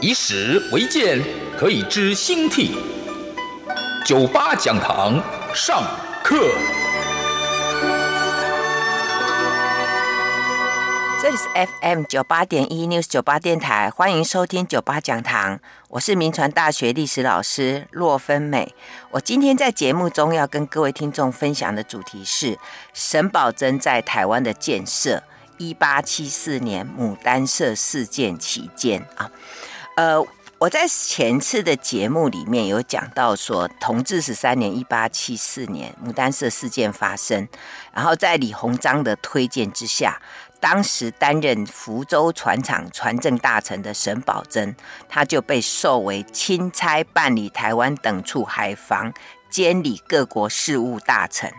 以史为鉴，可以知兴替。九八讲堂上课。这里是 FM 九八点一 News 九八电台，欢迎收听九八讲堂。我是民传大学历史老师骆芬美。我今天在节目中要跟各位听众分享的主题是沈葆楨在台湾的建设。一八七四年牡丹社事件期间啊，呃，我在前次的节目里面有讲到说，同治十三年一八七四年牡丹社事件发生，然后在李鸿章的推荐之下。当时担任福州船厂船政大臣的沈葆桢，他就被授为钦差办理台湾等处海防、监理各国事务大臣。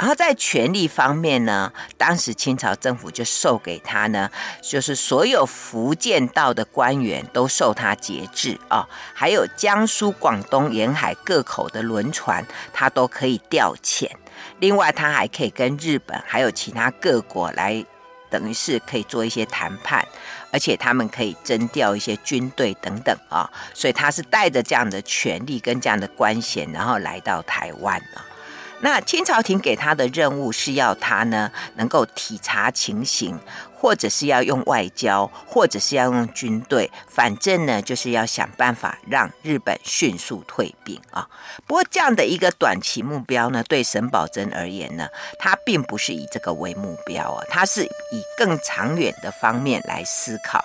然后在权力方面呢，当时清朝政府就授给他呢，就是所有福建道的官员都受他节制啊，还有江苏、广东沿海各口的轮船，他都可以调遣。另外，他还可以跟日本还有其他各国来。等于是可以做一些谈判，而且他们可以征调一些军队等等啊，所以他是带着这样的权力跟这样的官衔，然后来到台湾啊。那清朝廷给他的任务是要他呢能够体察情形，或者是要用外交，或者是要用军队，反正呢就是要想办法让日本迅速退兵啊。不过这样的一个短期目标呢，对沈葆桢而言呢，他并不是以这个为目标啊，他是以更长远的方面来思考。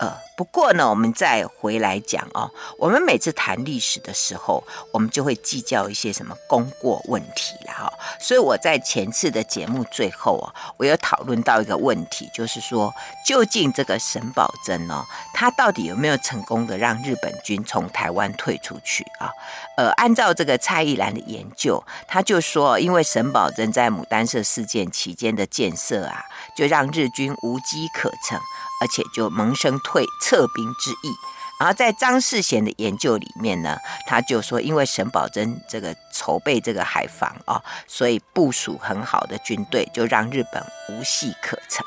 呃，不过呢，我们再回来讲哦，我们每次谈历史的时候，我们就会计较一些什么功过问题了哈、所以我在前次的节目最后啊，我有讨论到一个问题，就是说，究竟这个沈葆楨呢，他到底有没有成功的让日本军从台湾退出去啊？呃，按照这个蔡逸岚的研究，他就说，因为沈葆楨在牡丹社事件期间的建设啊，就让日军无机可乘。而且就萌生退撤兵之意，然后在张世贤的研究里面呢，他就说，因为沈葆桢这个筹备这个海防啊、哦，所以部署很好的军队，就让日本无隙可乘。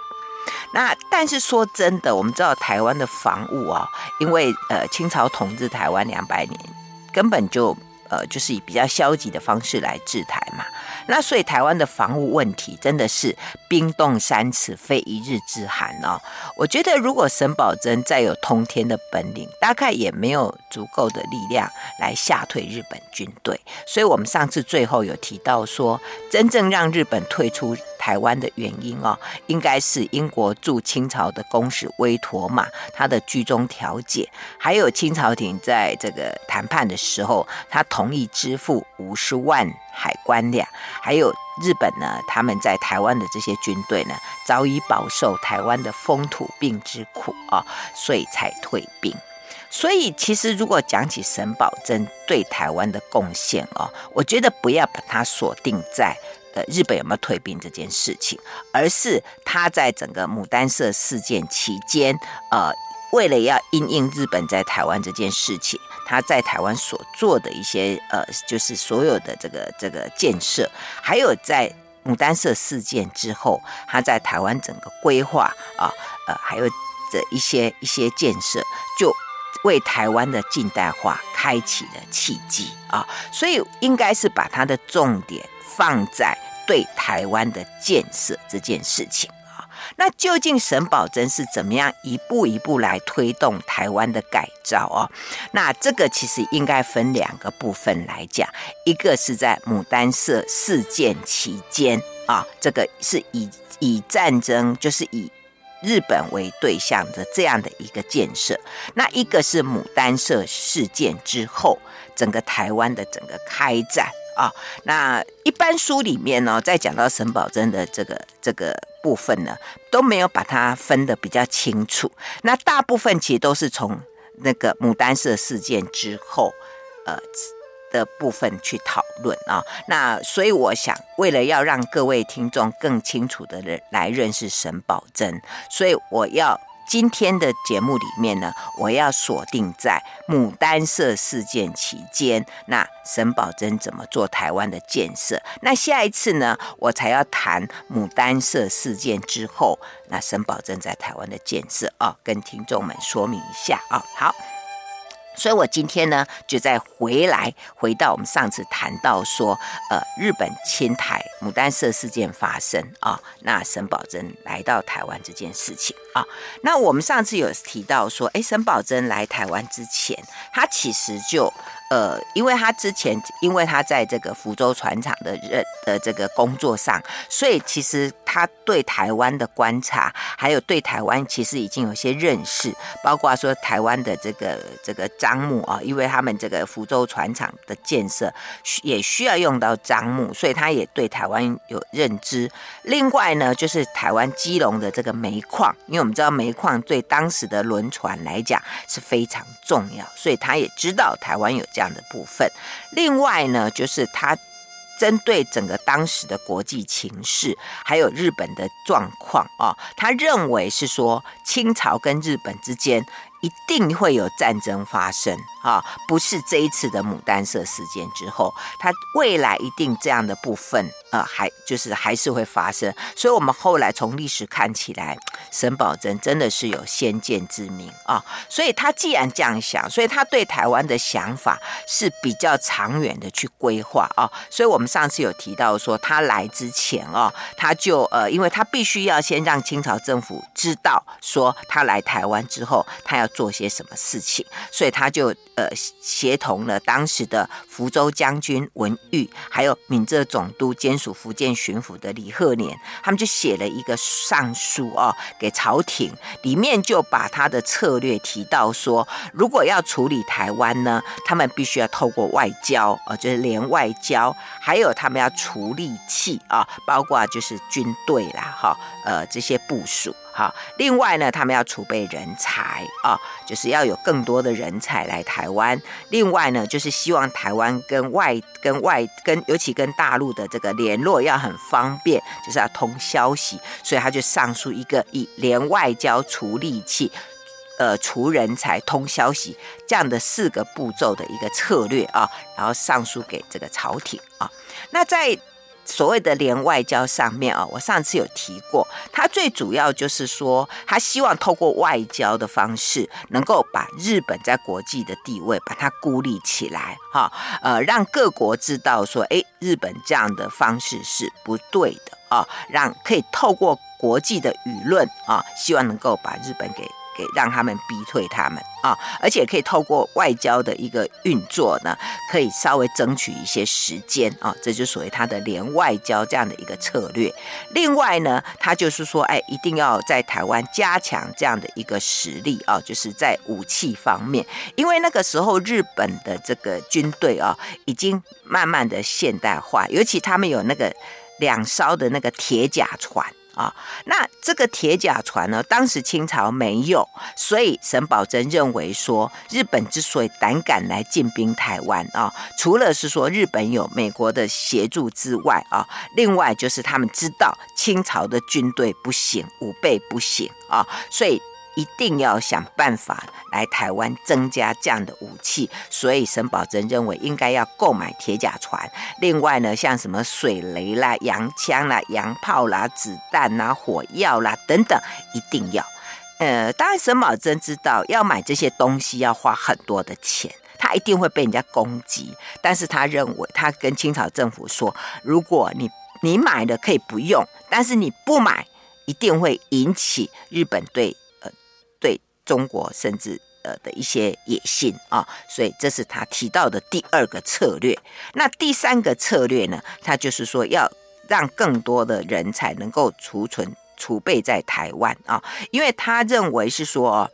那但是说真的，我们知道台湾的防务啊、哦，因为呃清朝统治台湾两百年，根本就呃就是以比较消极的方式来制台嘛。那所以台湾的防务问题真的是冰冻三尺，非一日之寒哦。我觉得如果沈葆楨再有通天的本领，大概也没有足够的力量来吓退日本军队。所以我们上次最后有提到说，真正让日本退出台湾的原因哦，应该是英国驻清朝的公使威妥玛他的居中调解，还有清朝廷在这个谈判的时候，他同意支付五十万海关两。还有日本呢，他们在台湾的这些军队呢，早已饱受台湾的风土病之苦啊、所以才退兵。所以其实如果讲起沈葆桢对台湾的贡献哦，我觉得不要把它锁定在呃日本有没有退兵这件事情，而是他在整个牡丹社事件期间，呃，为了要因应日本在台湾这件事情。他在台湾所做的一些呃，就是所有的这个这个建设，还有在牡丹社事件之后，他在台湾整个规划啊，呃，还有这一些一些建设，就为台湾的近代化开启了契机啊，所以应该是把他的重点放在对台湾的建设这件事情啊。那究竟沈葆桢是怎么样一步一步来推动台湾的改造哦？那这个其实应该分两个部分来讲，一个是在牡丹社事件期间啊，这个是以以战争就是以日本为对象的这样的一个建设，那一个是牡丹社事件之后整个台湾的整个开战啊。那一般书里面呢，在讲到沈葆桢的这个这个。部分呢，都没有把它分得比较清楚。那大部分其实都是从那个牡丹社事件之后，呃的部分去讨论啊。那所以我想，为了要让各位听众更清楚的人来认识沈葆桢，所以我要。今天的节目里面呢，我要锁定在牡丹社事件期间，那沈葆桢怎么做台湾的建设？那下一次呢，我才要谈牡丹社事件之后，那沈葆桢在台湾的建设啊，跟听众们说明一下啊。好。所以，我今天呢，就再回来，回到我们上次谈到说，呃，日本侵台牡丹社事件发生啊，那沈葆桢来到台湾这件事情啊，那我们上次有提到说，哎，沈葆桢来台湾之前，他其实就。呃，因为他之前，因为他在这个福州船厂的任的这个工作上，所以其实他对台湾的观察，还有对台湾其实已经有些认识，包括说台湾的这个这个樟木啊，因为他们这个福州船厂的建设也需要用到樟木，所以他也对台湾有认知。另外呢，就是台湾基隆的这个煤矿，因为我们知道煤矿对当时的轮船来讲是非常重要，所以他也知道台湾有这样。这样的部分，另外呢，就是他针对整个当时的国际情势，还有日本的状况啊，他认为是说清朝跟日本之间一定会有战争发生啊，不是这一次的牡丹社事件之后，他未来一定这样的部分。呃，还就是还是会发生，所以我们后来从历史看起来，沈葆桢真的是有先见之明啊。所以他既然这样想，所以他对台湾的想法是比较长远的去规划啊。所以我们上次有提到说，他来之前啊，他就呃，因为他必须要先让清朝政府知道说他来台湾之后，他要做些什么事情，所以他就呃协同了当时的福州将军文玉，还有闽浙总督兼。属福建巡抚的李鹤年，他们就写了一个上书哦，给朝廷，里面就把他的策略提到说，如果要处理台湾呢，他们必须要透过外交，呃，就是联外交，还有他们要除力气啊，包括就是军队啦，哈，呃，这些部署。好，另外呢，他们要储备人才啊，就是要有更多的人才来台湾。另外呢，就是希望台湾跟外、跟外、跟尤其跟大陆的这个联络要很方便，就是要通消息。所以他就上书一个以联外交、储力气、呃，除人才、通消息这样的四个步骤的一个策略啊，然后上书给这个朝廷啊。那在所谓的联外交上面啊，我上次有提过，他最主要就是说，他希望透过外交的方式，能够把日本在国际的地位把它孤立起来，哈，呃，让各国知道说，诶，日本这样的方式是不对的啊，让可以透过国际的舆论啊，希望能够把日本给。给让他们逼退他们啊，而且可以透过外交的一个运作呢，可以稍微争取一些时间啊，这就属于他的联外交这样的一个策略。另外呢，他就是说，哎，一定要在台湾加强这样的一个实力啊，就是在武器方面，因为那个时候日本的这个军队啊，已经慢慢的现代化，尤其他们有那个两艘的那个铁甲船。啊，那这个铁甲船呢，当时清朝没有，所以沈葆桢认为说，日本之所以胆敢来进兵台湾啊，除了是说日本有美国的协助之外啊，另外就是他们知道清朝的军队不行，武备不行啊，所以。一定要想办法来台湾增加这样的武器，所以沈葆桢认为应该要购买铁甲船。另外呢，像什么水雷啦、洋枪啦、洋炮啦、子弹啦、火药啦等等，一定要。呃，当然沈葆桢知道要买这些东西要花很多的钱，他一定会被人家攻击。但是他认为，他跟清朝政府说，如果你你买了可以不用，但是你不买，一定会引起日本对。中国甚至呃的一些野心啊，所以这是他提到的第二个策略。那第三个策略呢？他就是说要让更多的人才能够储存储备在台湾啊，因为他认为是说，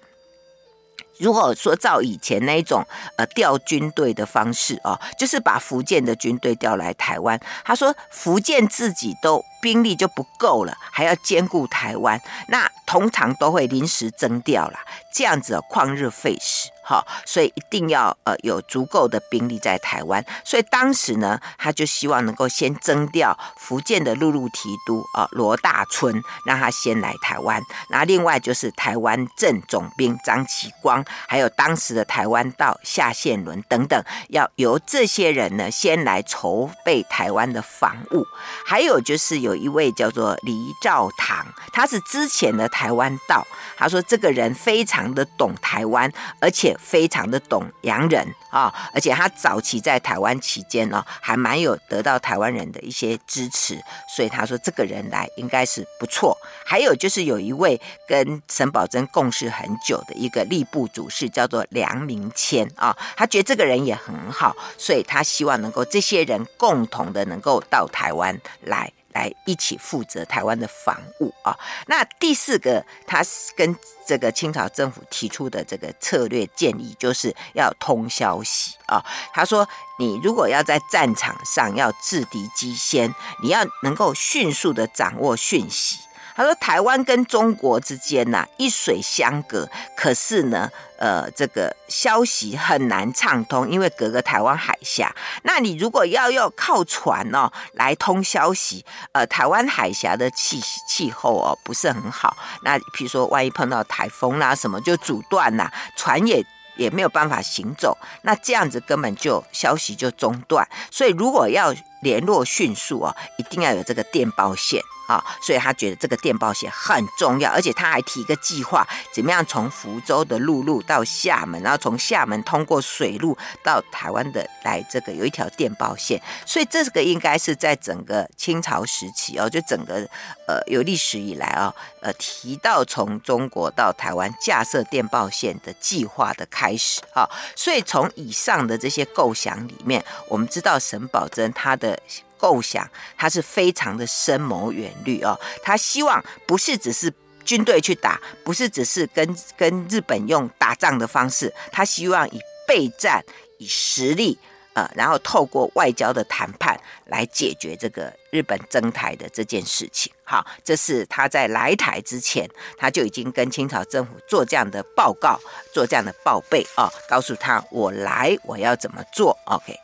如果说照以前那种呃调军队的方式啊，就是把福建的军队调来台湾，他说福建自己都兵力就不够了，还要兼顾台湾，那通常都会临时征调啦，这样子旷日费时。好，所以一定要呃有足够的兵力在台湾，所以当时呢，他就希望能够先征调福建的陆路提督啊罗大春，让他先来台湾。那另外就是台湾镇总兵张启光，还有当时的台湾道夏宪伦等等，要由这些人呢先来筹备台湾的防务。还有就是有一位叫做黎兆堂，他是之前的台湾道，他说这个人非常的懂台湾，而且。非常的懂洋人啊、哦，而且他早期在台湾期间呢，还蛮有得到台湾人的一些支持，所以他说这个人来应该是不错。还有就是有一位跟沈葆桢共事很久的一个吏部主事，叫做梁明谦啊、哦，他觉得这个人也很好，所以他希望能够这些人共同的能够到台湾来。来一起负责台湾的防务啊！那第四个，他跟这个清朝政府提出的这个策略建议，就是要通消息啊。他说，你如果要在战场上要制敌机先，你要能够迅速的掌握讯息。他说：“台湾跟中国之间呐，一水相隔，可是呢，呃，这个消息很难畅通，因为隔个台湾海峡。那你如果要要靠船哦来通消息，呃，台湾海峡的气气候哦不是很好。那比如说，万一碰到台风啦什么，就阻断啦，船也也没有办法行走。那这样子根本就消息就中断。所以如果要联络迅速哦，一定要有这个电报线。”啊，所以他觉得这个电报线很重要，而且他还提一个计划，怎么样从福州的陆路到厦门，然后从厦门通过水路到台湾的来，这个有一条电报线。所以这个应该是在整个清朝时期哦，就整个呃有历史以来啊，呃提到从中国到台湾架设电报线的计划的开始啊。所以从以上的这些构想里面，我们知道沈葆桢他的。构想，他是非常的深谋远虑哦。他希望不是只是军队去打，不是只是跟跟日本用打仗的方式，他希望以备战、以实力，呃，然后透过外交的谈判来解决这个日本征台的这件事情。好，这是他在来台之前，他就已经跟清朝政府做这样的报告，做这样的报备、哦，告诉他我来我要怎么做。OK。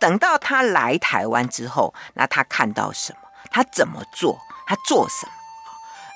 等到他来台湾之后，那他看到什么？他怎么做？他做什么？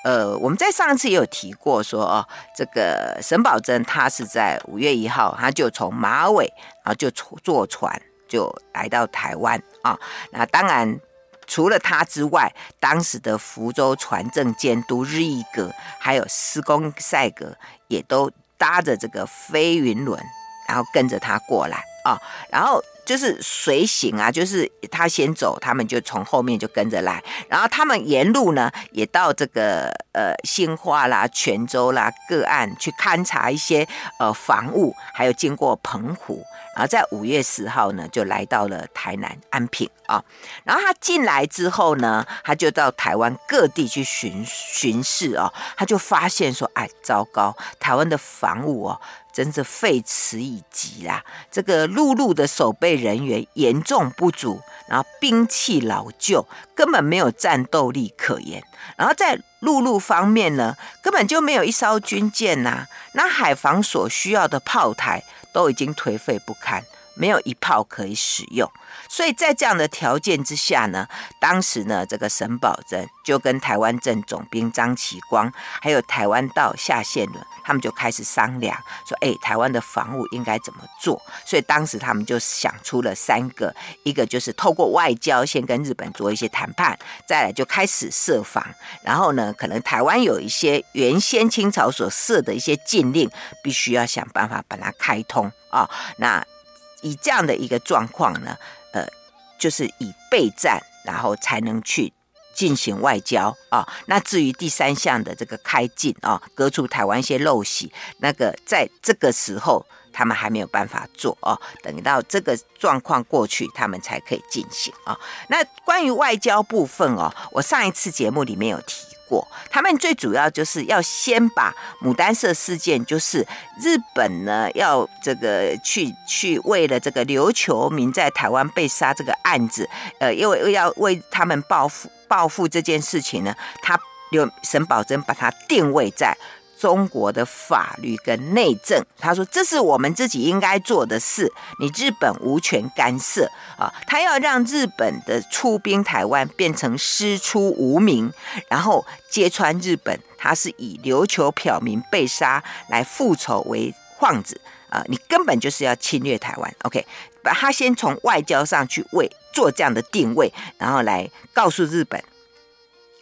呃，我们在上次也有提过说，哦，这个沈葆桢他是在五月一号，他就从马尾，然后就坐船就来到台湾啊。那当然，除了他之外，当时的福州船政监督日义阁，还有司工赛格，也都搭着这个飞云轮，然后跟着他过来啊，然后。就是随行啊，就是他先走，他们就从后面就跟着来。然后他们沿路呢，也到这个呃兴化啦、泉州啦个案去勘察一些呃房屋，还有经过澎湖。然后在五月十号呢，就来到了台南安平啊。然后他进来之后呢，他就到台湾各地去巡巡视哦。他就发现说，哎，糟糕，台湾的房屋哦。真是废弛以极啦！这个陆路的守备人员严重不足，然后兵器老旧，根本没有战斗力可言。然后在陆路方面呢，根本就没有一艘军舰呐、那海防所需要的炮台都已经颓废不堪，没有一炮可以使用。所以在这样的条件之下呢，当时呢，这个沈葆楨就跟台湾镇总兵张启光，还有台湾道夏宪伦，他们就开始商量，说：“哎，台湾的防务应该怎么做？”所以当时他们就想出了三个，一个就是透过外交先跟日本做一些谈判，再来就开始设防，然后呢，可能台湾有一些原先清朝所设的一些禁令，必须要想办法把它开通啊、哦。那以这样的一个状况呢？呃，就是以备战，然后才能去进行外交啊。那至于第三项的这个开禁啊，割除台湾一些陋习，那个在这个时候他们还没有办法做哦。等到这个状况过去，他们才可以进行啊。那关于外交部分哦，我上一次节目里面有提。过。他们最主要就是要先把牡丹社事件，就是日本呢要这个去去为了这个琉球民在台湾被杀这个案子，呃，因为要为他们报复报复这件事情呢，他刘沈葆桢把它定位在。中国的法律跟内政，他说这是我们自己应该做的事，你日本无权干涉啊。他要让日本的出兵台湾变成师出无名，然后揭穿日本，他是以琉球漂民被杀来复仇为幌子啊，你根本就是要侵略台湾。OK，把他先从外交上去为做这样的定位，然后来告诉日本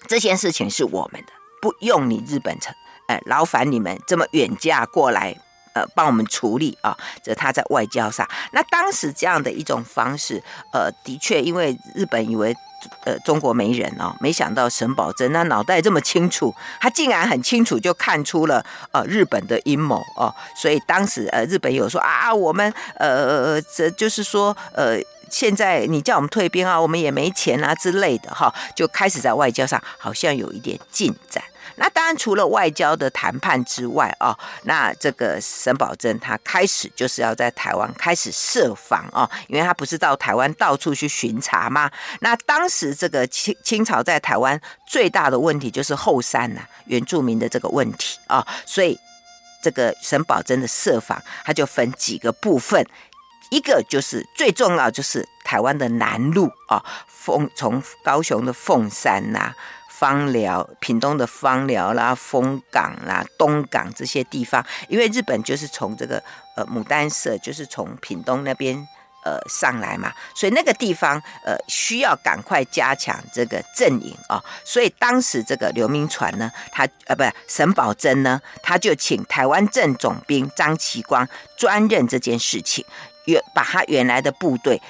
这件事情是我们的，不用你日本城。呃，劳烦你们这么远嫁过来，呃，帮我们处理啊。这他在外交上，那当时这样的一种方式，呃，的确，因为日本以为，呃，中国没人哦，没想到沈葆桢那脑袋这么清楚，他竟然很清楚就看出了呃日本的阴谋哦。所以当时呃，日本有说啊，我们呃，这就是说呃，现在你叫我们退兵啊，我们也没钱啊之类的哈、就开始在外交上好像有一点进展。那当然，除了外交的谈判之外啊，那这个沈葆桢他开始就是要在台湾开始设防啊，因为他不是到台湾到处去巡查吗？那当时这个清清朝在台湾最大的问题就是后山呐、啊，原住民的这个问题啊，所以这个沈葆桢的设防，他就分几个部分，一个就是最重要就是台湾的南路啊，凤从高雄的凤山呐、枋寮、屏东的枋寮啦、丰港啦、东港这些地方，因为日本就是从这个呃牡丹社，就是从屏东那边呃上来嘛，所以那个地方呃需要赶快加强这个阵营啊，所以当时这个刘铭传呢，他呃不沈葆桢呢，他就请台湾镇总兵张其光专任这件事情，原把他原来的部队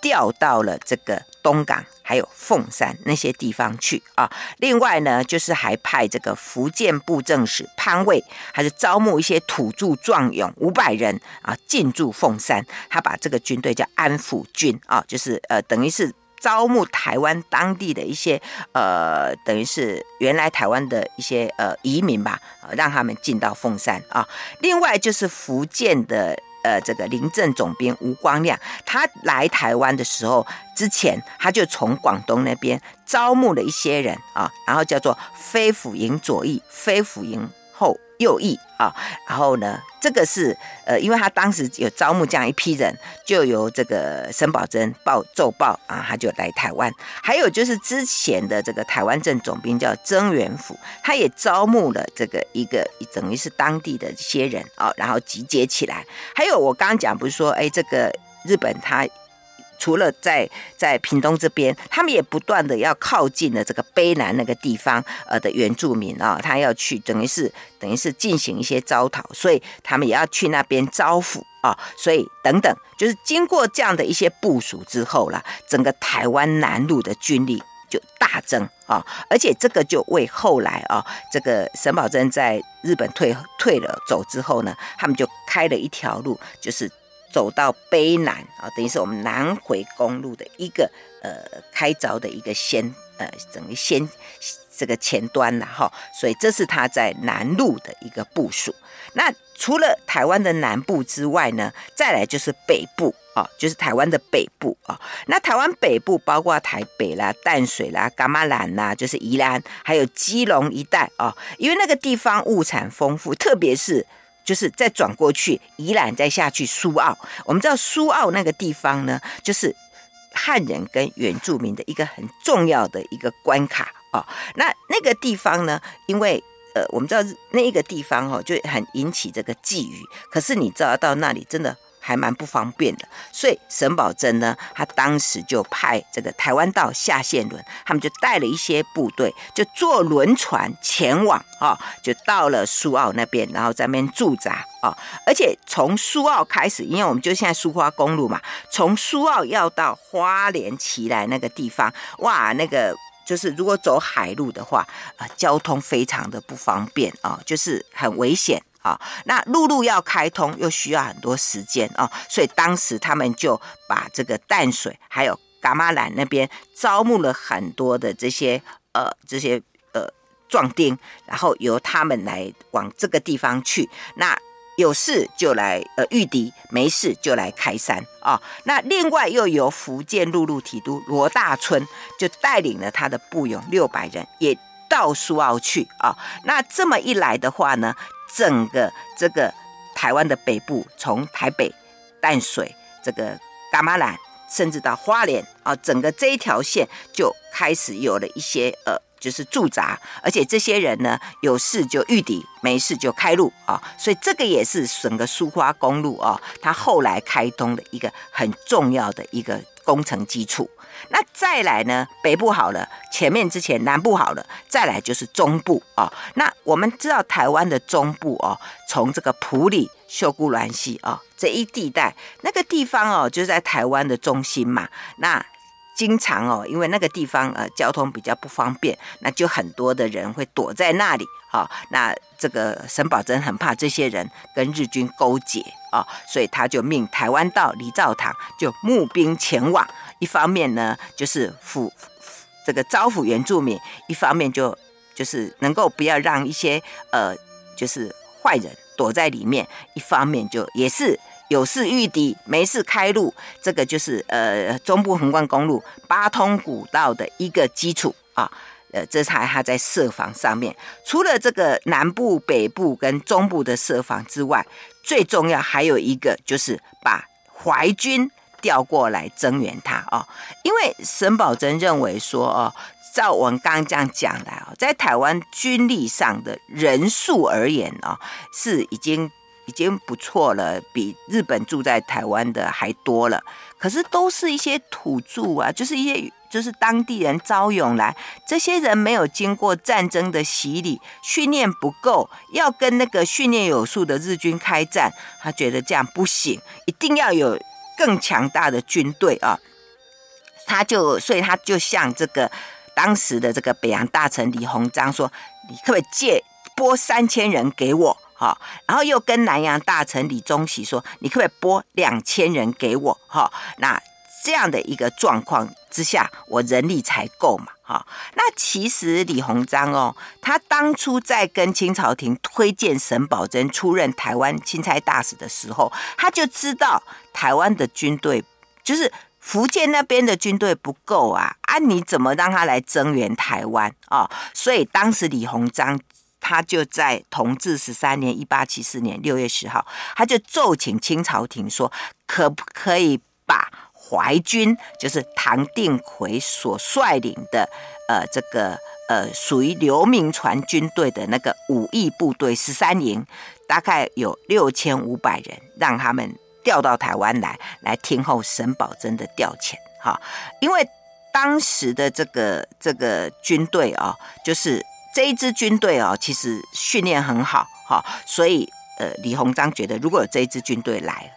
调到了这个东港。还有凤山那些地方去啊，另外呢，就是还派这个福建布政使潘卫，还是招募一些土著壮勇五百人啊，进驻凤山。他把这个军队叫安抚军啊，就是呃，等于是招募台湾当地的一些呃，等于是原来台湾的一些呃移民吧，让他们进到凤山啊。另外就是福建的。呃，这个临阵总编吴光亮，他来台湾的时候，之前他就从广东那边招募了一些人啊，然后叫做飞虎营左翼、飞虎营后。右翼啊，然后呢，这个是呃，因为他当时有招募这样一批人，就由这个沈葆桢报奏报啊，他就来台湾。还有就是之前的这个台湾镇总兵叫曾元甫，他也招募了这个一个等于是当地的一些人啊，然后集结起来。还有我刚刚讲不是说，哎，这个日本他。除了在在屏东这边，他们也不断的要靠近了这个卑南那个地方，呃的原住民啊，他要去等于是等于是进行一些招讨，所以他们也要去那边招抚啊，所以等等，就是经过这样的一些部署之后啦，整个台湾南路的军力就大增啊，而且这个就为后来啊，这个沈葆桢在日本退退了走之后呢，他们就开了一条路，就是。走到卑南啊，等于是我们南回公路的一个呃开凿的一个先呃整个先这个前端了哈，所以这是他在南路的一个部署。那除了台湾的南部之外呢，再来就是北部啊，就是台湾的北部啊。那台湾北部包括台北啦、淡水啦、噶玛兰啦，就是宜兰，还有基隆一带啊，因为那个地方物产丰富，特别是。就是再转过去，宜兰再下去苏澳。我们知道苏澳那个地方呢，就是汉人跟原住民的一个很重要的一个关卡哦。那那个地方呢，因为呃，我们知道那一个地方哦，就很引起这个觊觎。可是你知道到那里真的。还蛮不方便的，所以沈葆桢呢，他当时就派这个台湾道下线轮，他们就带了一些部队，就坐轮船前往啊、哦，就到了苏澳那边，然后在那边驻扎啊、哦。而且从苏澳开始，因为我们就现在苏花公路嘛，从苏澳要到花莲奇来那个地方，哇，那个就是如果走海路的话，啊、呃，交通非常的不方便啊、哦，就是很危险。啊，那陆路要开通又需要很多时间啊，所以当时他们就把这个淡水还有噶玛兰那边招募了很多的这些呃这些呃壮丁，然后由他们来往这个地方去。那有事就来呃御敌，没事就来开山啊、哦。那另外又由福建陆路提督罗大春就带领了他的部勇六百人，也到苏澳去啊、那这么一来的话呢，整个这个台湾的北部，从台北、淡水、这个噶玛兰，甚至到花莲啊、整个这一条线就开始有了一些呃。就是驻扎，而且这些人呢，有事就御敌，没事就开路啊、所以这个也是整个苏花公路啊、哦，它后来开通的一个很重要的一个工程基础。那再来呢，北部好了，前面之前南部好了，再来就是中部、哦。那我们知道台湾的中部哦，从这个埔里、秀姑峦溪啊这一地带，那个地方哦，就在台湾的中心嘛，那。经常哦，因为那个地方呃交通比较不方便，那就很多的人会躲在那里啊、哦。那这个沈葆桢很怕这些人跟日军勾结啊、哦，所以他就命台湾道李兆堂就募兵前往。一方面呢，就是抚这个招抚原住民；一方面就就是能够不要让一些呃就是坏人躲在里面；一方面就也是。有事御敌，没事开路，这个就是呃中部横贯公路八通古道的一个基础啊。呃，这才他在设防上面，除了这个南部、北部跟中部的设防之外，最重要还有一个就是把淮军调过来增援他哦。因为沈葆楨认为说哦，照我们刚刚这样讲来哦，在台湾军力上的人数而言哦，是已经。已经不错了，比日本住在台湾的还多了。可是都是一些土著啊，就是一些就是当地人招勇来，这些人没有经过战争的洗礼，训练不够，要跟那个训练有素的日军开战，他觉得这样不行，一定要有更强大的军队啊。他就所以他就向这个当时的这个北洋大臣李鸿章说：“你可不可以借拨三千人给我？”好，然后又跟南洋大臣李宗锡说：“你可不可以拨两千人给我？哈，那这样的一个状况之下，我人力才够嘛？哈，那其实李鸿章哦，他当初在跟清朝廷推荐沈葆桢出任台湾钦差大使的时候，他就知道台湾的军队就是福建那边的军队不够啊，啊，你怎么让他来增援台湾啊？所以当时李鸿章。他就在同治十三年（一八七四年六月十号），他就奏请清朝廷说，可不可以把淮军，就是唐定奎所率领的，呃，这个呃，属于刘铭传军队的那个武义部队十三营，大概有六千五百人，让他们调到台湾来，来听候沈葆楨的调遣。哈，因为当时的这个这个军队啊，就是。这一支军队哦，其实训练很好，哈，所以呃，李鸿章觉得如果有这一支军队来，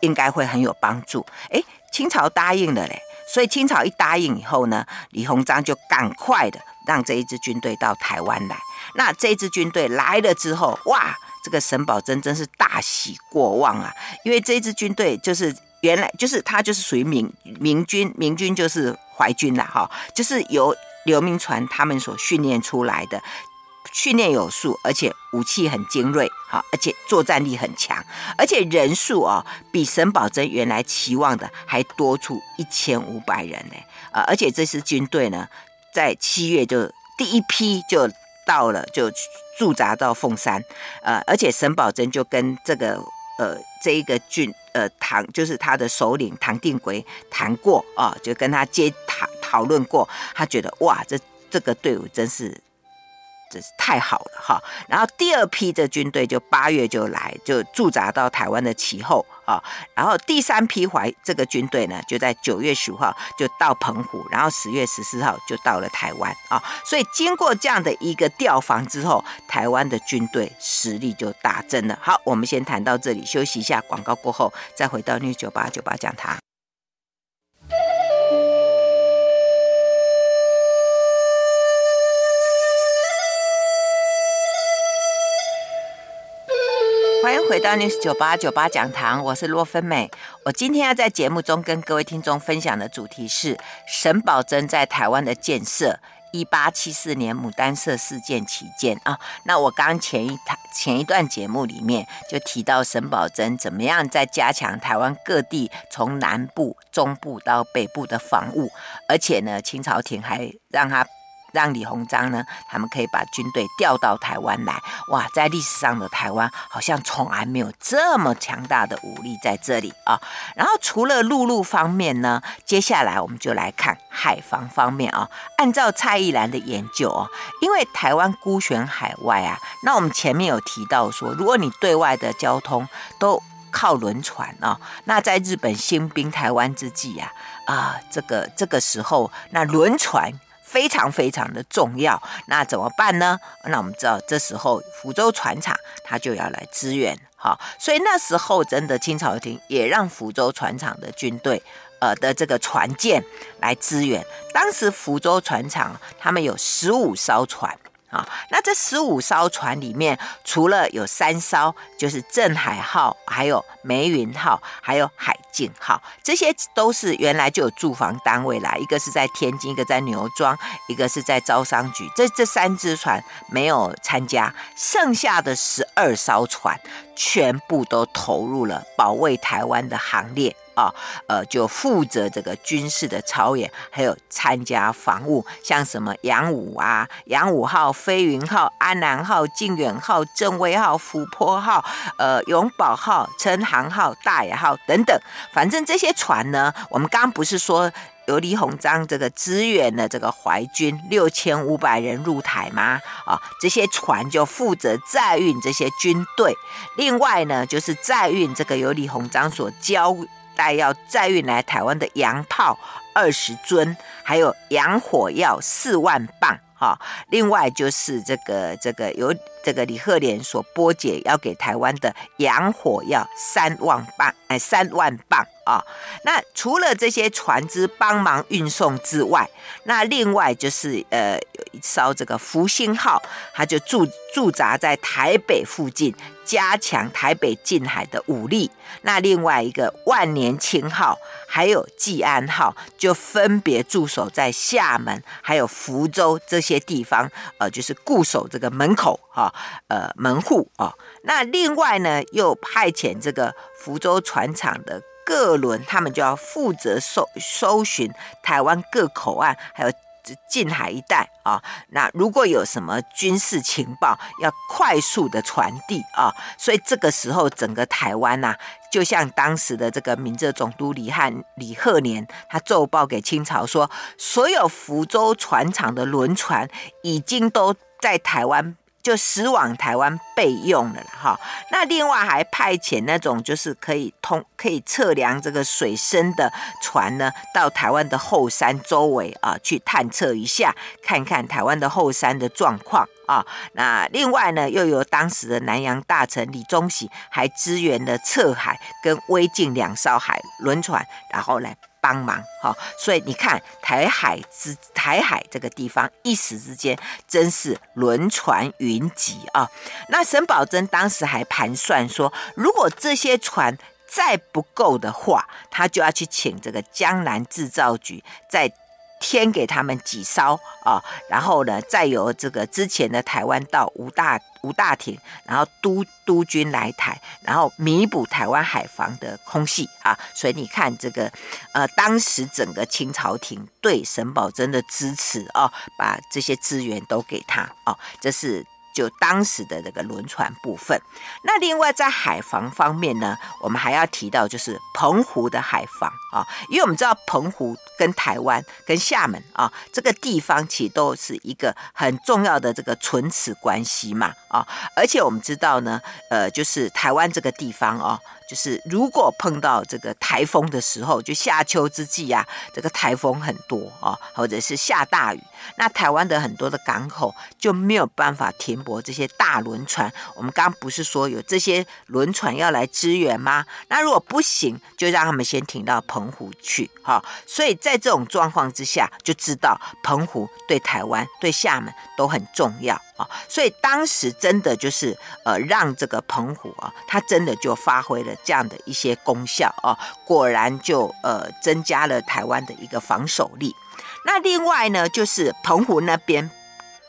应该会很有帮助。诶，清朝答应了嘞，所以清朝一答应以后呢，李鸿章就赶快的让这一支军队到台湾来。那这支军队来了之后，哇，这个沈葆桢真是大喜过望啊，因为这支军队就是原来就是他就是属于明明军，明军就是淮军了哈，就是由。刘铭传他们所训练出来的，训练有素，而且武器很精锐，好，而且作战力很强，而且人数哦，比沈葆桢原来期望的还多出一千五百人呢，啊，而且这支军队呢，在七月就第一批就到了，就驻扎到凤山，呃，而且沈葆桢就跟这个呃这一个军呃唐就是他的首领唐定奎谈过啊，就跟他接谈。讨论过，他觉得哇，这这个队伍真是真是太好了哈。然后第二批的军队就八月就来，就驻扎到台湾的其后啊。然后第三批淮这个军队呢，就在九月十五号就到澎湖，然后十月十四号就到了台湾啊。所以经过这样的一个调防之后，台湾的军队实力就大增了。好，我们先谈到这里，休息一下，广告过后再回到 News 九八九八讲堂。回到 News 九八九八讲堂，我是洛芬美。我今天要在节目中跟各位听众分享的主题是沈葆楨在台湾的建设，一八七四年牡丹社事件期间啊。那我刚前一台前一段节目里面就提到沈葆楨怎么样在加强台湾各地从南部、中部到北部的防务，而且呢，清朝廷还让他。让李鸿章呢，他们可以把军队调到台湾来。哇，在历史上的台湾好像从来没有这么强大的武力在这里啊。然后除了陆路方面呢，接下来我们就来看海防方面啊。按照蔡逸兰的研究哦，因为台湾孤悬海外啊，那我们前面有提到说，如果你对外的交通都靠轮船哦，那在日本兴兵台湾之际啊，啊，这个这个时候那轮船。非常非常的重要，那怎么办呢？那我们知道，这时候福州船厂它就要来支援，好，所以那时候真的清朝廷也让福州船厂的军队，呃的这个船舰来支援。当时福州船厂他们有十五艘船。啊，那这十五艘船里面，除了有三艘，就是镇海号，还有梅云号，还有海静号，这些都是原来就有住房单位啦，一个是在天津，一个在牛庄，一个是在招商局。这这三只船没有参加，剩下的十二艘船全部都投入了保卫台湾的行列。啊，呃，就负责这个军事的操演，还有参加防务，像什么杨武啊、杨武号、飞云号、安南号、靖远号、正威号、福坡号、呃永保号、陈航号、大雅号等等，反正这些船呢，我们刚刚不是说由李鸿章这个支援的这个淮军六千五百人入台吗？啊，这些船就负责载运这些军队，另外呢，就是载运这个由李鸿章所教。带要再运来台湾的洋炮二十尊，还有洋火药四万磅，哈。另外就是这个这个有这个李贺连所拨解要给台湾的洋火药三万磅，哎，三万磅啊。那除了这些船只帮忙运送之外，那另外就是呃有一艘这个福星号，它就驻驻扎在台北附近。加强台北近海的武力，那另外一个万年青号还有济安号就分别驻守在厦门还有福州这些地方，呃，就是固守这个门口哈、哦，呃，门户啊、那另外呢，又派遣这个福州船厂的各轮，他们就要负责搜搜寻台湾各口岸，还有。近海一带啊，那如果有什么军事情报，要快速的传递啊，所以这个时候整个台湾呐、啊，就像当时的这个闽浙总督李汉李鹤年，他奏报给清朝说，所有福州船厂的轮船已经都在台湾。就驶往台湾备用了哈，那另外还派遣那种就是可以通可以测量这个水深的船呢，到台湾的后山周围啊去探测一下，看看台湾的后山的状况啊。那另外呢，又有当时的南洋大臣李宗禧还支援了侧海跟威靖两艘海轮船，然后来。帮忙哈，所以你看台海之台海这个地方，一时之间真是轮船云集啊。那沈葆桢当时还盘算说，如果这些船再不够的话，他就要去请这个江南制造局在。添给他们几艘啊，然后呢，再由这个之前的台湾到吴大吴大廷，然后督督军来台，然后弥补台湾海防的空隙啊。所以你看这个，呃，当时整个清朝廷对沈葆桢的支持啊，把这些资源都给他啊，这是。就当时的这个轮船部分，那另外在海防方面呢，我们还要提到就是澎湖的海防啊，因为我们知道澎湖跟台湾跟厦门啊这个地方其实都是一个很重要的这个唇齿关系嘛啊，而且我们知道呢，呃，就是台湾这个地方哦。就是如果碰到这个台风的时候，就夏秋之际啊，这个台风很多啊，或者是下大雨，那台湾的很多的港口就没有办法停泊这些大轮船。我们刚不是说有这些轮船要来支援吗？那如果不行，就让他们先停到澎湖去哈。所以在这种状况之下，就知道澎湖对台湾、对厦门都很重要。所以当时真的就是呃，让这个澎湖啊，它真的就发挥了这样的一些功效啊，果然就呃增加了台湾的一个防守力。那另外呢，就是澎湖那边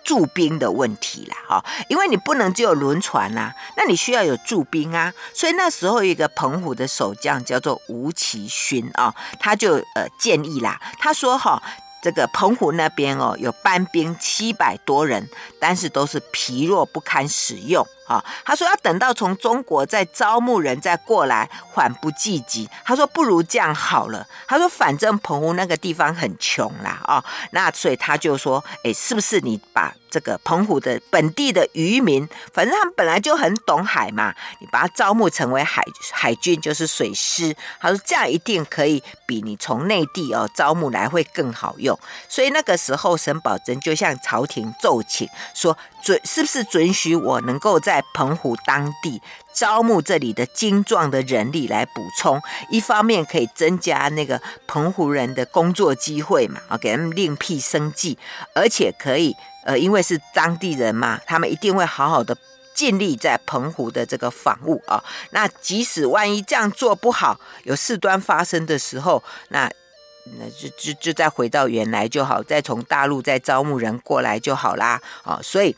驻兵的问题了哈，因为你不能只有轮船呐，那你需要有驻兵啊。所以那时候一个澎湖的守将叫做吴奇勋啊，他就呃建议啦，他说哈。这个澎湖那边哦，有班兵七百多人，但是都是疲弱不堪使用。啊，他说要等到从中国再招募人再过来，缓不济急。他说不如这样好了。他说反正澎湖那个地方很穷啦，哦，那所以他就说，哎，是不是你把这个澎湖的本地的渔民，反正他们本来就很懂海嘛，你把他招募成为海海军，就是水师。他说这样一定可以比你从内地哦招募来会更好用。所以那个时候沈葆桢就向朝廷奏请说。准是不是准许我能够在澎湖当地招募这里的精壮的人力来补充？一方面可以增加那个澎湖人的工作机会嘛，啊，给他们另辟生计，而且可以呃，因为是当地人嘛，他们一定会好好的尽力在澎湖的这个防务啊。那即使万一这样做不好，有事端发生的时候，那。那就就就再回到原来就好，再从大陆再招募人过来就好啦。啊，所以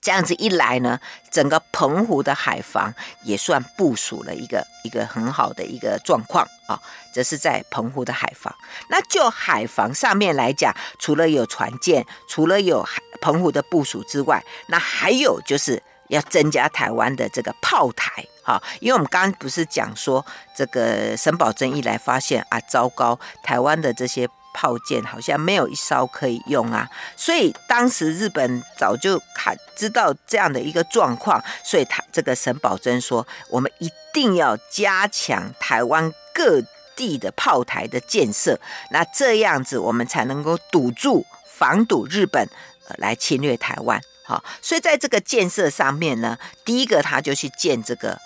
这样子一来呢，整个澎湖的海防也算部署了一个一个很好的一个状况啊。这是在澎湖的海防。那就海防上面来讲，除了有船舰，除了有澎湖的部署之外，那还有就是要增加台湾的这个炮台。好，因为我们刚刚不是讲说，这个沈葆桢一来发现啊，糟糕，台湾的这些炮舰好像没有一艘可以用啊，所以当时日本早就看知道这样的一个状况，所以他这个沈葆桢说，我们一定要加强台湾各地的炮台的建设，那这样子我们才能够堵住、防堵日本呃来侵略台湾。好，所以在这个建设上面呢，第一个他就去建这个。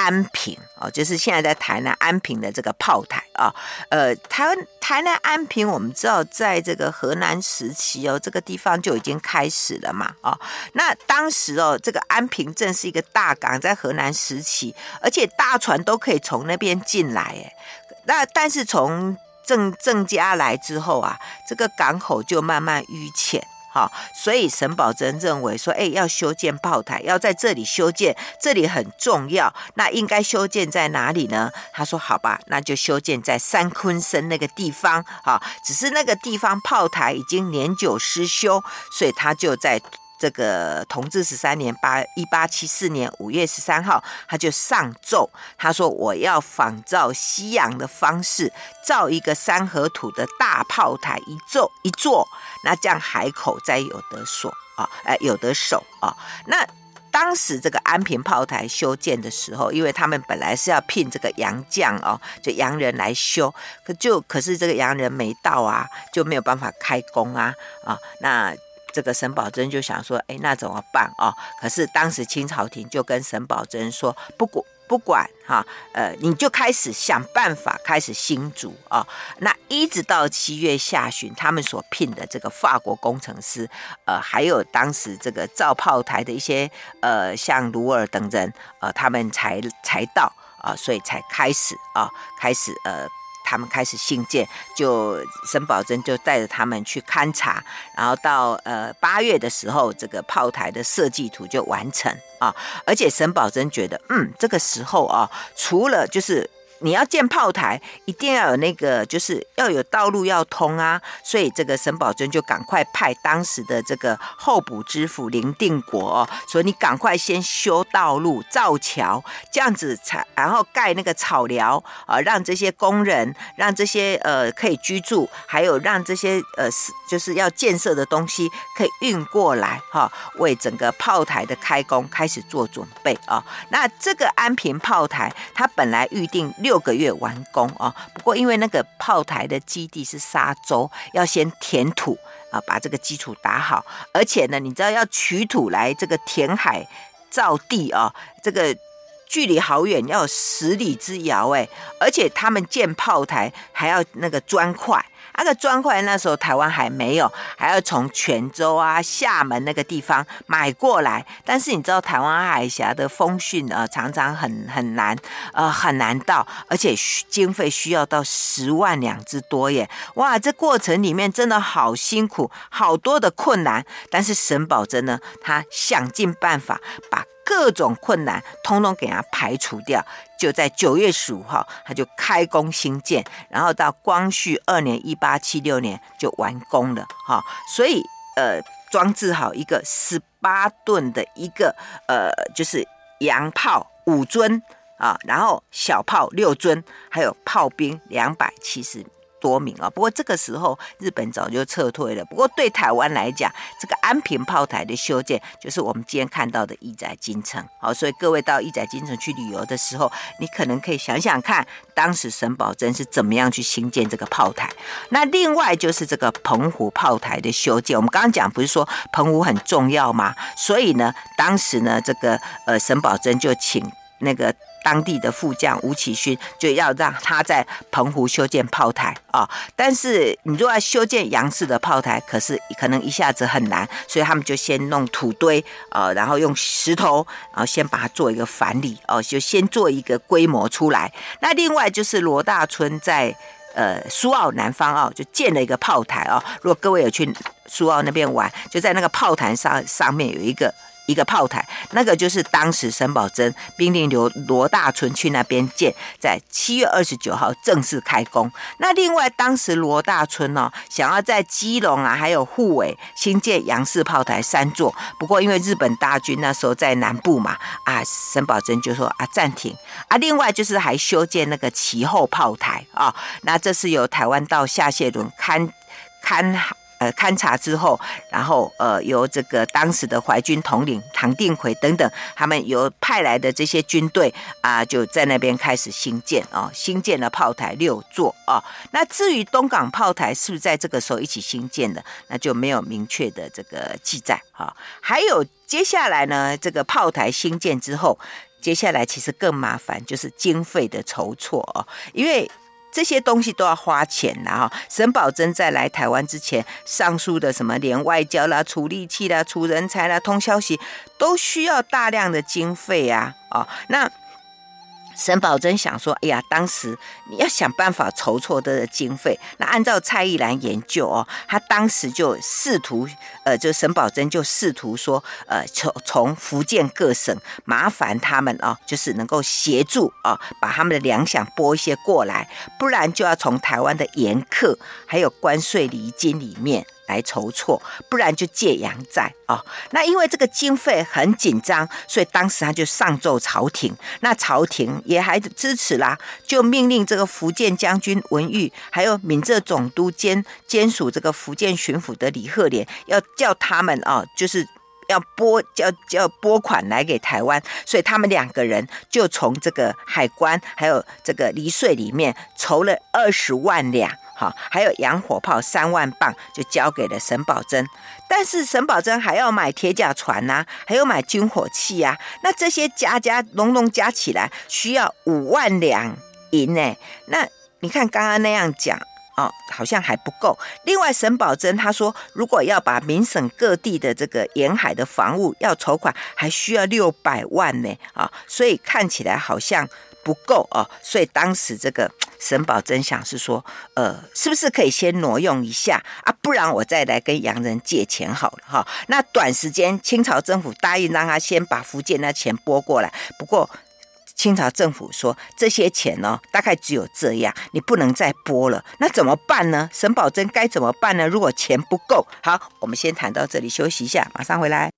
安平哦，就是现在在台南安平的这个炮台啊，呃，台湾台南安平，我们知道在这个荷兰时期哦，这个地方就已经开始了嘛，哦，那当时哦，这个安平正是一个大港，在荷兰时期，而且大船都可以从那边进来，哎，那但是从郑郑家来之后啊，这个港口就慢慢淤浅。好，所以沈葆桢认为说，哎，要修建炮台，要在这里修建，这里很重要。那应该修建在哪里呢？他说，好吧，那就修建在三坤森那个地方。好，只是那个地方炮台已经年久失修，所以他就在。这个同治十三年八一八七四年五月十三号，他就上奏，他说我要仿照西洋的方式，造一个三合土的大炮台一座一座，那这样海口才有得守啊，哎，有得守啊。那当时这个安平炮台修建的时候，因为他们本来是要聘这个洋将哦，就洋人来修，可就可是这个洋人没到啊，就没有办法开工啊啊那。这个沈葆楨就想说，哎，那怎么办啊？可是当时清朝廷就跟沈葆楨说，不管不管哈，呃，你就开始想办法开始新筑啊。那一直到七月下旬，他们所聘的这个法国工程师，呃，还有当时这个造炮台的一些呃，像卢尔等人，呃，他们才才到啊，所以才开始啊，开始呃。他们开始兴建，就沈葆桢就带着他们去勘察，然后到呃八月的时候，这个炮台的设计图就完成啊，而且沈葆桢觉得，嗯，这个时候啊，除了就是。你要建炮台，一定要有那个，就是要有道路要通啊。所以这个沈葆桢就赶快派当时的这个候补知府林定国，说你赶快先修道路、造桥，这样子才然后盖那个草寮啊，让这些工人，让这些呃可以居住，还有让这些呃是就是要建设的东西可以运过来哈，为整个炮台的开工开始做准备啊。那这个安平炮台，它本来预定六个月完工哦！不过因为那个炮台的基地是沙洲，要先填土啊，把这个基础打好。而且呢，你知道要取土来这个填海造地啊，这个距离好远，要十里之遥哎！而且他们建炮台还要那个砖块。那个砖块那时候台湾还没有，还要从泉州啊、厦门那个地方买过来。但是你知道台湾海峡的风汛啊，常常很很难，呃，很难到，而且经费需要到十万两之多耶！哇，这过程里面真的好辛苦，好多的困难。但是沈葆楨呢，他想尽办法把各种困难通通给它排除掉。就在九月十五号，他就开工兴建，然后到光绪二年（一八七六年）就完工了。哈，所以呃，装置好一个十八吨的一个呃，就是洋炮五尊啊，然后小炮六尊，还有炮兵两百七十。多名啊！不过这个时候日本早就撤退了。不过对台湾来讲，这个安平炮台的修建就是我们今天看到的义载金城。好，所以各位到义载金城去旅游的时候，你可能可以想想看，当时沈葆桢是怎么样去兴建这个炮台。那另外就是这个澎湖炮台的修建，我们刚刚讲不是说澎湖很重要吗？所以呢，当时呢，这个呃沈葆桢就请那个。当地的副将吴启勋就要让他在澎湖修建炮台啊、哦，但是你如果要修建洋式的炮台，可是可能一下子很难，所以他们就先弄土堆啊、呃，然后用石头，然后先把它做一个反理哦，就先做一个规模出来。那另外就是罗大春在呃苏澳南方澳就建了一个炮台哦，如果各位有去苏澳那边玩，就在那个炮台上上面有一个。一个炮台，那个就是当时沈葆桢兵令刘罗大春去那边建，在七月二十九号正式开工。那另外，当时罗大春哦，想要在基隆啊，还有沪尾新建洋式炮台三座，不过因为日本大军那时候在南部嘛，啊，沈葆桢就说啊暂停啊。另外就是还修建那个其后炮台啊，那这是由台湾到夏谢仑勘勘。呃，勘察之后，然后呃，由这个当时的淮军统领唐定奎等等，他们由派来的这些军队啊，就在那边开始兴建啊，兴建了炮台六座啊。那至于东港炮台是不是在这个时候一起兴建的，那就没有明确的这个记载哈。还有接下来呢，这个炮台兴建之后，接下来其实更麻烦，就是经费的筹措哦，因为。这些东西都要花钱的哈。沈葆桢在来台湾之前，上述的什么连外交啦、处力气啦、处人才啦、通消息，都需要大量的经费啊。哦，那。沈葆桢想说：“哎呀，当时你要想办法筹措的经费。那按照蔡依兰研究哦，他当时就试图，呃，就沈葆桢就试图说，呃，从从福建各省麻烦他们哦，就是能够协助啊，把他们的粮饷拨一些过来，不然就要从台湾的盐课还有关税礼金里面。”来筹措，不然就借洋债啊、哦。那因为这个经费很紧张，所以当时他就上奏朝廷。那朝廷也还支持啦，就命令这个福建将军文玉，还有闽浙总督兼兼署这个福建巡抚的李鹤莲，要叫他们啊、哦，就是要拨叫叫拨款来给台湾。所以他们两个人就从这个海关还有这个离税里面筹了二十万两。好，还有洋火炮三万磅，就交给了沈葆桢。但是沈葆桢还要买铁甲船呐、啊，还要买军火器呀、那这些加加隆隆加起来，需要五万两银呢。那你看刚刚那样讲哦，好像还不够。另外，沈葆桢他说，如果要把闽省各地的这个沿海的防务要筹款，还需要六百万呢。啊，所以看起来好像不够哦。所以当时这个。沈葆桢想是说，呃，是不是可以先挪用一下啊？不然我再来跟洋人借钱好了哈。那短时间清朝政府答应让他先把福建那钱拨过来，不过清朝政府说这些钱呢，大概只有这样，你不能再拨了。那怎么办呢？沈葆桢该怎么办呢？如果钱不够，好，我们先谈到这里，休息一下，马上回来。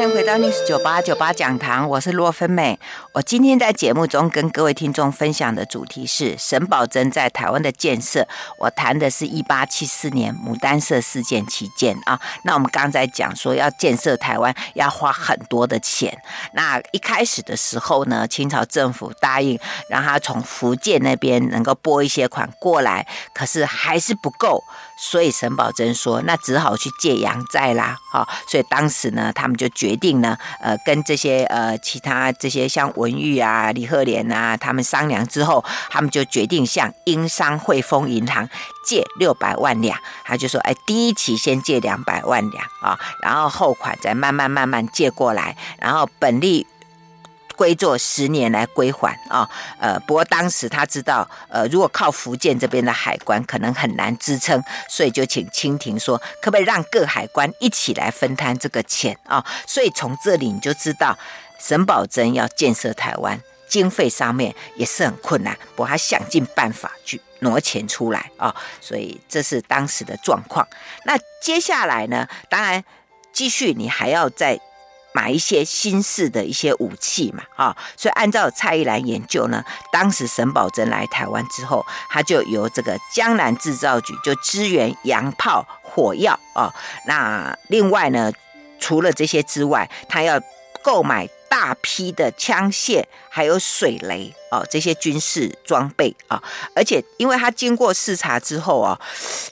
到 News 九八九八讲堂，我是洛芬美。我今天在节目中跟各位听众分享的主题是沈葆桢在台湾的建设。我谈的是一八七四年牡丹社事件期间啊。那我们刚才讲说要建设台湾要花很多的钱。那一开始的时候呢，清朝政府答应让他从福建那边能够拨一些款过来，可是还是不够。所以沈葆桢说，那只好去借洋债啦，好，所以当时呢，他们就决定呢，呃，跟这些呃其他这些像文玉啊、李鹤莲啊，他们商量之后，他们就决定向英商汇丰银行借六百万两。他就说，哎，第一期先借两百万两啊，然后后款再慢慢慢慢借过来，然后本利。归作十年来归还啊，呃，不过当时他知道，呃，如果靠福建这边的海关可能很难支撑，所以就请清廷说，可不可以让各海关一起来分摊这个钱啊？所以从这里你就知道，沈葆桢要建设台湾，经费上面也是很困难，不过他想尽办法去挪钱出来啊，所以这是当时的状况。那接下来呢？当然，继续你还要再。买一些新式的一些武器嘛，啊，所以按照蔡一兰研究呢，当时沈葆桢来台湾之后，他就由这个江南制造局就支援洋炮、火药啊。那另外呢，除了这些之外，他要购买大批的枪械，还有水雷哦，这些军事装备啊。而且因为他经过视察之后啊，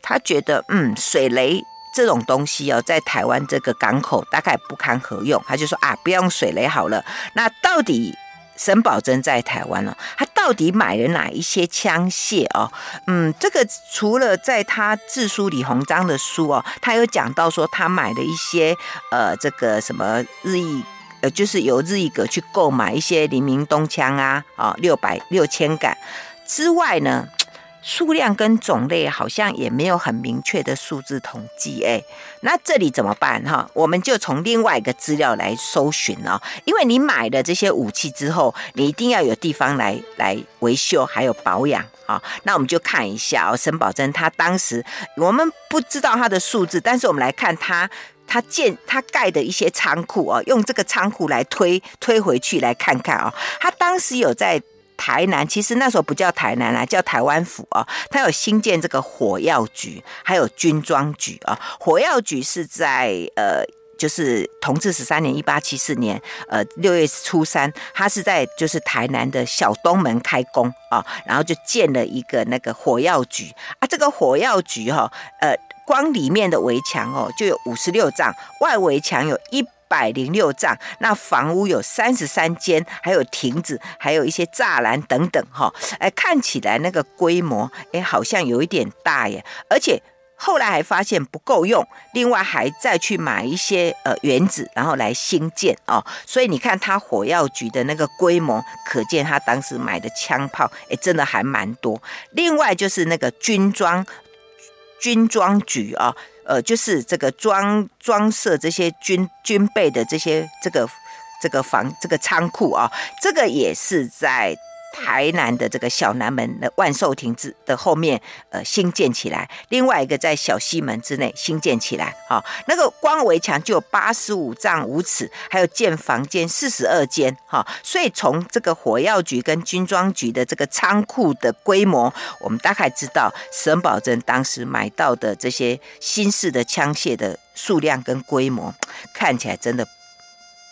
他觉得嗯，水雷。这种东西哦，在台湾这个港口大概不堪何用，他就说啊，不用水雷好了。那到底沈葆楨在台湾呢？他到底买了哪一些枪械哦？嗯，这个除了在他自书李鸿章的书哦，他有讲到说他买了一些呃，这个什么日意呃，就是由日意格去购买一些黎明东枪啊，啊、哦，六百六千杆之外呢。数量跟种类好像也没有很明确的数字统计，哎，那这里怎么办哈？我们就从另外一个资料来搜寻哦，因为你买了这些武器之后，你一定要有地方来来维修还有保养啊。那我们就看一下哦，沈葆楨他当时我们不知道他的数字，但是我们来看他他建他盖的一些仓库哦，用这个仓库来推推回去来看看哦，他当时有在。台南其实那时候不叫台南啦，叫台湾府哦。他有新建这个火药局，还有军装局啊。火药局是在呃，就是同治十三年（一八七四年）呃六月初三，他是在就是台南的小东门开工啊，然后就建了一个那个火药局啊。这个火药局哈，呃，光里面的围墙哦就有五十六丈，外围墙有一。百零六丈，那房屋有三十三间，还有亭子，还有一些栅栏等等，哈，哎，看起来那个规模，哎，好像有一点大耶，而且后来还发现不够用，另外还再去买一些呃园子，然后来兴建哦，所以你看他火药局的那个规模，可见他当时买的枪炮，哎，真的还蛮多。另外就是那个军装军装局啊。呃，就是这个装装设这些军军备的这些这个这个房这个仓库啊，这个也是在。台南的这个小南门的万寿亭子的后面，呃，新建起来；另外一个在小西门之内新建起来。好，那个光围墙就有八十五丈五尺，还有建房间四十二间。哈，所以从这个火药局跟军装局的这个仓库的规模，我们大概知道沈葆桢当时买到的这些新式的枪械的数量跟规模，看起来真的。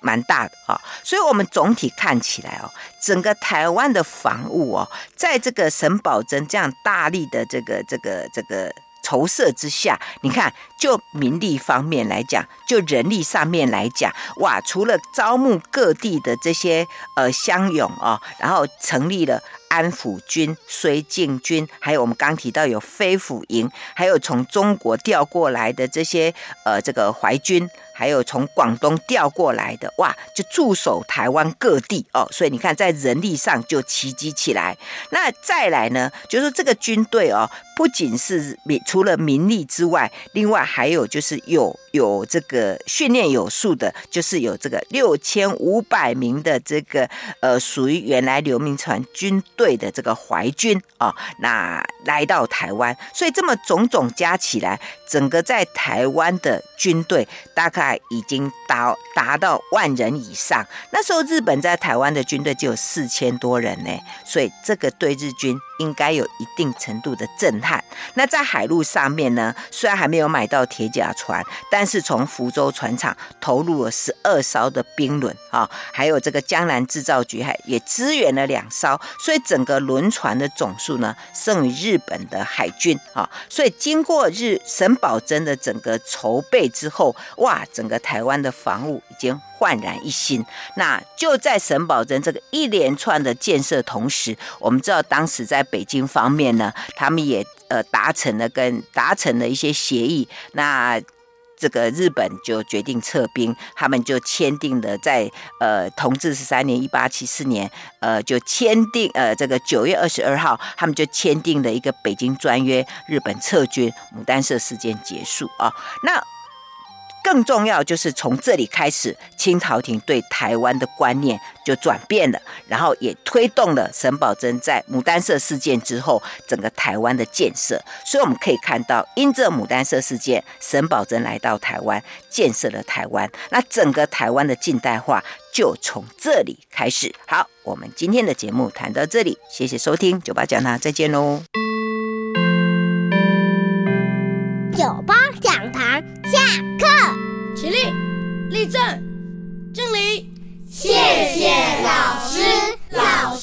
蛮大的啊，所以我们总体看起来哦，整个台湾的防务哦，在这个沈葆桢这样大力的这个这个这个筹设之下，你看，就民力方面来讲，就人力上面来讲，哇，除了招募各地的这些呃乡勇哦，然后成立了安抚军、绥靖军，还有我们刚提到有飞虎营，还有从中国调过来的这些呃这个淮军。还有从广东调过来的哇，就驻守台湾各地哦，所以你看在人力上就奇集起来。那再来呢，就是这个军队哦，不仅是民除了民力之外，另外还有就是有有这个训练有素的，就是有这个六千五百名的这个呃属于原来刘铭传军队的这个淮军啊。那来到台湾，所以这么种种加起来，整个在台湾的军队大概已经达达到万人以上。那时候日本在台湾的军队就有四千多人呢，所以这个对日军应该有一定程度的震撼。那在海路上面呢，虽然还没有买到铁甲船，但是从福州船厂投入了十二艘的冰轮啊，还有这个江南制造局还也支援了两艘，所以整个轮船的总数呢，胜于日日本的海军啊。所以经过日沈葆桢的整个筹备之后，哇，整个台湾的防务已经焕然一新。那就在沈葆桢这个一连串的建设同时，我们知道当时在北京方面呢，他们也呃达成了跟达成了一些协议。那这个日本就决定撤兵，他们就签订了在呃同治十三年一八七四年，呃就签订呃这个九月二十二号，他们就签订了一个北京专约，日本撤军，牡丹社事件结束啊。那更重要就是从这里开始，清朝廷对台湾的观念就转变了，然后也推动了沈葆桢在牡丹社事件之后整个台湾的建设。所以我们可以看到，因这牡丹社事件，沈葆桢来到台湾，建设了台湾。那整个台湾的近代化就从这里开始。好，我们今天的节目谈到这里，谢谢收听九八讲堂，再见喽。敬礼。谢谢老师，老。